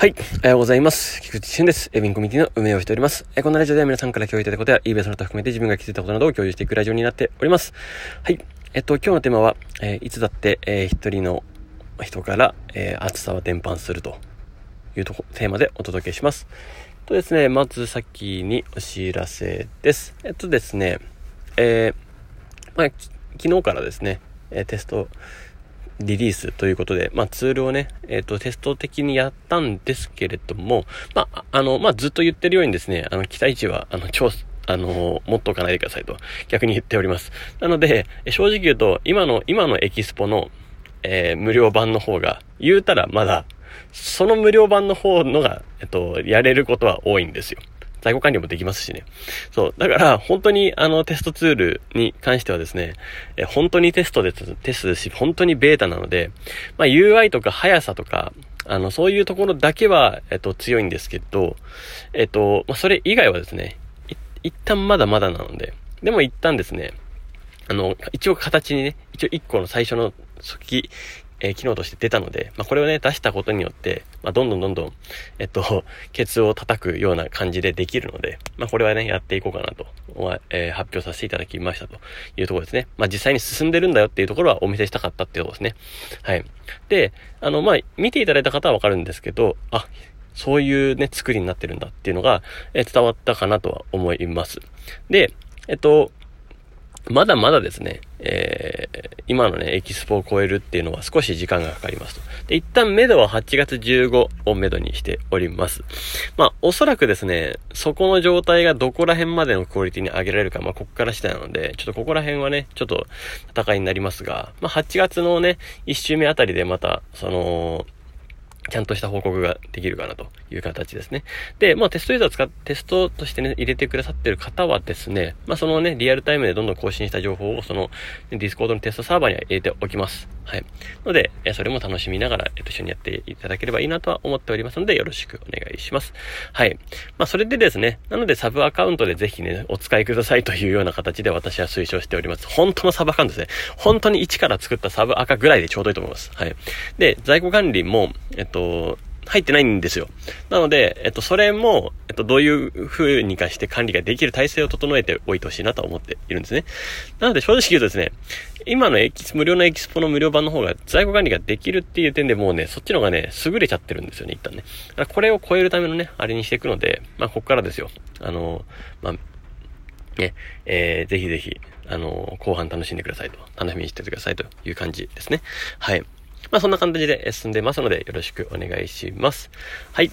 はい。おはようございます。菊池俊です。エビンコミュニティの運営をしております。えこのラジオでは皆さんから共有いただいたことや、イーベその他含めて自分が気づいたことなどを共有していくラジオになっております。はい。えっと、今日のテーマは、えー、いつだって、えー、一人の人から、えー、暑さは伝播するというとこ、テーマでお届けします。とですね、まず先にお知らせです。えっとですね、えー、まあ、昨日からですね、えテスト、リリースということで、まあ、ツールをね、えっ、ー、と、テスト的にやったんですけれども、まあ、あの、まあ、ずっと言ってるようにですね、あの、期待値は、あの、超、あの、持っとかないでくださいと、逆に言っております。なので、正直言うと、今の、今のエキスポの、えー、無料版の方が、言うたらまだ、その無料版の方のが、えっと、やれることは多いんですよ。在庫管理もできますしね。そう。だから、本当にあのテストツールに関してはですね、え本当にテストです、テストですし、本当にベータなので、まあ UI とか速さとか、あの、そういうところだけは、えっと、強いんですけど、えっと、まあ、それ以外はですね、一旦まだまだなので、でも一旦ですね、あの、一応形にね、一応一個の最初の初期えー、機能として出たので、まあ、これをね、出したことによって、まあ、どんどんどんどん、えっと、ケツを叩くような感じでできるので、まあ、これはね、やっていこうかなと、えー、発表させていただきましたというところですね。まあ、実際に進んでるんだよっていうところはお見せしたかったっていうところですね。はい。で、あの、まあ、見ていただいた方はわかるんですけど、あ、そういうね、作りになってるんだっていうのが、えー、伝わったかなとは思います。で、えっと、まだまだですね、えー、今のね、エキスポを超えるっていうのは少し時間がかかりますと。で、一旦目処は8月15を目処にしております。まあ、おそらくですね、そこの状態がどこら辺までのクオリティに上げられるか、まあ、こっから次第なので、ちょっとここら辺はね、ちょっと戦いになりますが、まあ、8月のね、1週目あたりでまた、その、ちゃんとした報告ができるかなという形ですね。で、まあテストユーザー使って、テストとしてね、入れてくださってる方はですね、まあそのね、リアルタイムでどんどん更新した情報をその、 Discord のテストサーバーには入れておきます。はい。ので、それも楽しみながら、えっと、一緒にやっていただければいいなとは思っておりますので、よろしくお願いします。はい。まあそれでですね、なのでサブアカウントでぜひね、お使いくださいというような形で私は推奨しております。本当のサブアカウントですね。本当に一から作ったサブアカぐらいでちょうどいいと思います。はい。で、在庫管理も、えっと、入ってないんですよ。なので、えっと、それも、えっと、どういう風にかして管理ができる体制を整えておいてほしいなと思っているんですね。なので、正直言うとですね、今のエキス、無料のエキスポの無料版の方が在庫管理ができるっていう点でもうね、そっちの方がね、優れちゃってるんですよね、一旦ね。だからこれを超えるためのね、あれにしていくので、まあ、こっからですよ。あの、まあ、ね、えー、ぜひぜひ、あの、後半楽しんでくださいと、楽しみにしててくださいという感じですね。はい。まあそんな感じで進んでますのでよろしくお願いします。はい。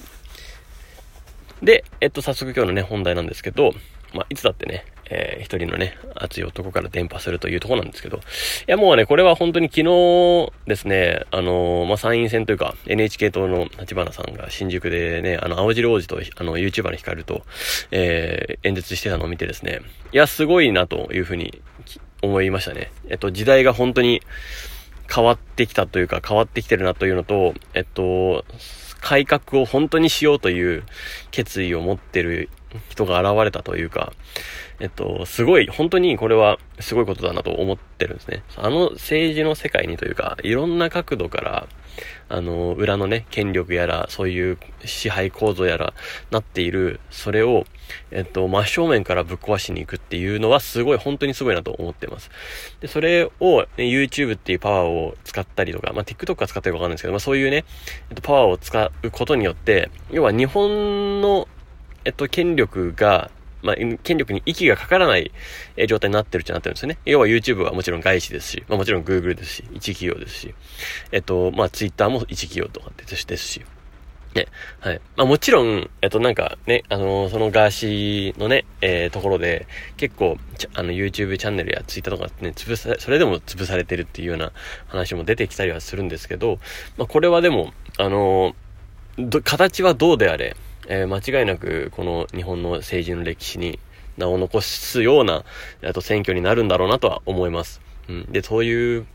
で、えっと、早速今日のね、本題なんですけど、まあ、いつだってね、えー、一人のね、熱い男から伝播するというとこなんですけど、いやもうね、これは本当に昨日ですね、あのー、まあ、参院選というか、NHK 党の立花さんが新宿でね、あの、青白王子と、あの、YouTuber の光と、えー、演説してたのを見てですね、いや、すごいなというふうに思いましたね。えっと、時代が本当に、変わってきたというか変わってきてるなというのと、えっと、改革を本当にしようという決意を持ってる人が現れたというか、えっと、すごい、本当にこれはすごいことだなと思ってるんですね。あの政治の世界にというか、いろんな角度から、あの、裏のね、権力やら、そういう支配構造やら、なっている、それを、えっと、真正面からぶっ壊しに行くっていうのは、すごい、本当にすごいなと思ってます。で、それを、ね、YouTube っていうパワーを使ったりとか、まあ、TikTok は使ってるかわかんないですけど、まあ、そういうね、えっと、パワーを使うことによって、要は日本の、えっと、権力が、まあ、権力に息がかからない状態になってるっちゃなってるんですよね。要は YouTube はもちろん外資ですし、まあもちろん Google ですし、一企業ですし、えっと、まあ Twitter も一企業とかですし、ね。はい。まあもちろん、えっとなんかね、あのー、そのガーシーのね、えー、ところで、結構、あの YouTube チャンネルや Twitter とかね、潰され、それでも潰されてるっていうような話も出てきたりはするんですけど、まあこれはでも、あのー、形はどうであれ、えー、間違いなくこの日本の政治の歴史に名を残すような、あと選挙になるんだろうなとは思います。うん。で、そういう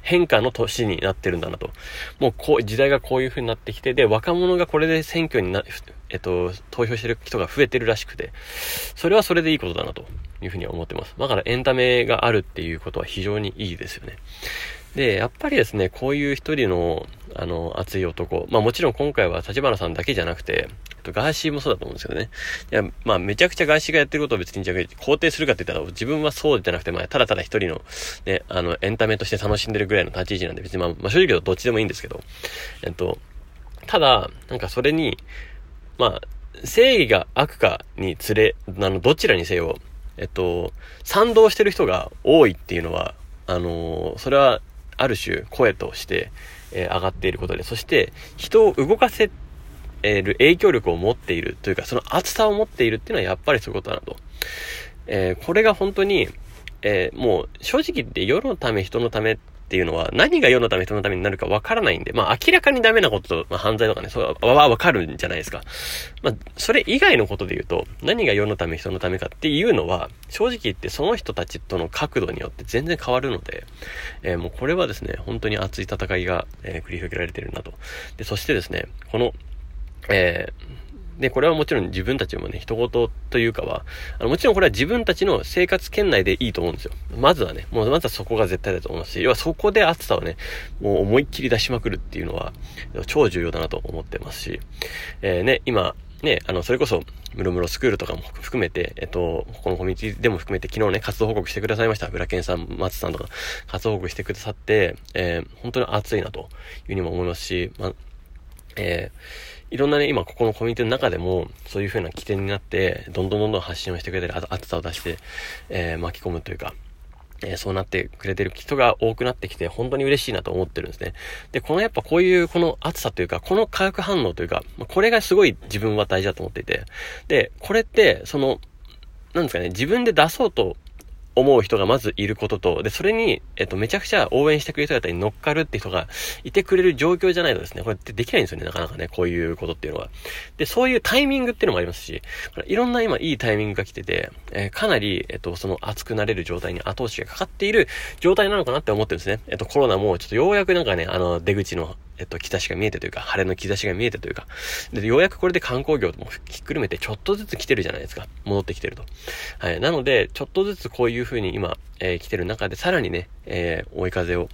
変化の年になってるんだなと。もうこう、時代がこういう風になってきて、で、若者がこれで選挙にな、えっと、投票してる人が増えてるらしくて、それはそれでいいことだなというふうに思ってます。だからエンタメがあるっていうことは非常にいいですよね。で、やっぱりですね、こういう一人の、あの、熱い男。まあもちろん今回は立花さんだけじゃなくて、ガーシーもそうだと思うんですけどね。いや、まあめちゃくちゃガーシーがやってることを別にじゃ肯定するかって言ったら自分はそうじゃなくて、まあただただ一人のね、あの、エンタメとして楽しんでるぐらいの立ち位置なんで別にまあ、まあ正直言うとどっちでもいいんですけど、えっと、ただ、なんかそれに、まあ、正義が悪かに連れ、あの、どちらにせよ、えっと、賛同してる人が多いっていうのは、あのそれは、ある種、声として、えー、上がっていることで、そして、人を動かせる影響力を持っているというか、その厚さを持っているっていうのはやっぱりそういうことだなと。えー、これが本当に、えー、もう正直言って世のため人のためっっていうのは何が世のため人のためになるかわからないんで、まあ明らかにダメなことと、まあ、犯罪とかね、そうはわかるんじゃないですか。まあそれ以外のことで言うと、何が世のため人のためかっていうのは、正直言ってその人たちとの角度によって全然変わるので、えー、もうこれはですね、本当に熱い戦いが、えー、繰り広げられてるなと。で、そしてですね、この、えー、で、これはもちろん自分たちもね、人事というかは、あのもちろんこれは自分たちの生活圏内でいいと思うんですよ。まずはね、もうまずはそこが絶対だと思いますし、要はそこで暑さをね、もう思いっきり出しまくるっていうのは、超重要だなと思ってますし、えー、ね、今、ね、あの、それこそ、ムロムロスクールとかも含めて、えっと、このコミュニティでも含めて昨日ね、活動報告してくださいました。浦健さん、松さんとか、活動報告してくださって、えー、本当に熱いなというふうにも思いますし、まえーいろんなね、今ここのコミュニティの中でも、そういう風な起点になって、どんどんどんどん発信をしてくれたり、熱さを出して、えー、巻き込むというか、えー、そうなってくれてる人が多くなってきて、本当に嬉しいなと思ってるんですね。で、このやっぱこういう、この熱さというか、この化学反応というか、これがすごい自分は大事だと思っていて、で、これって、その、なんですかね、自分で出そうと思う人がまずいることと、で、それに、えっと、めちゃくちゃ応援してくれる人だったり乗っかるって人がいてくれる状況じゃないとですね、これってできないんですよね、なかなかね、こういうことっていうのは。で、そういうタイミングっていうのもありますし、いろんな今いいタイミングが来てて、えー、かなり、えっと、その熱くなれる状態に後押しがかかっている状態なのかなって思ってるんですね。えっと、コロナもちょっとようやくなんかね、あの、出口のえっと、兆しが見えてというか、晴れの兆しが見えてというか、で、ようやくこれで観光業もひっくるめてちょっとずつ来てるじゃないですか。戻ってきてると。はい。なので、ちょっとずつこういう風に今、えー、来てる中で、さらにね、えー、追い風を、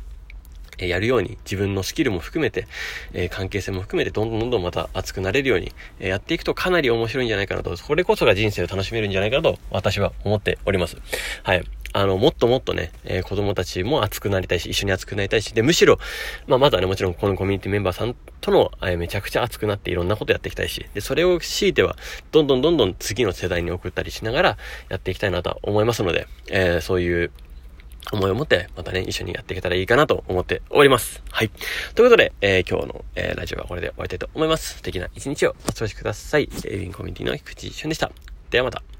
えやるように、自分のスキルも含めて、え、関係性も含めて、どんどんどんどんまた熱くなれるように、え、やっていくとかなり面白いんじゃないかなと、これこそが人生を楽しめるんじゃないかなと、私は思っております。はい。あの、もっともっとね、えー、子供たちも熱くなりたいし、一緒に熱くなりたいし、で、むしろ、まあ、まずはね、もちろんこのコミュニティメンバーさんとの、えー、めちゃくちゃ熱くなっていろんなことやっていきたいし、で、それを強いては、どんどんどんどん次の世代に送ったりしながら、やっていきたいなとは思いますので、えー、そういう、思いを持って、またね、一緒にやっていけたらいいかなと思っております。はい。ということで、えー、今日の、えー、ラジオはこれで終わりたいと思います。素敵な一日をお過ごしください。エイビンコミュニティの菊池俊でした。ではまた。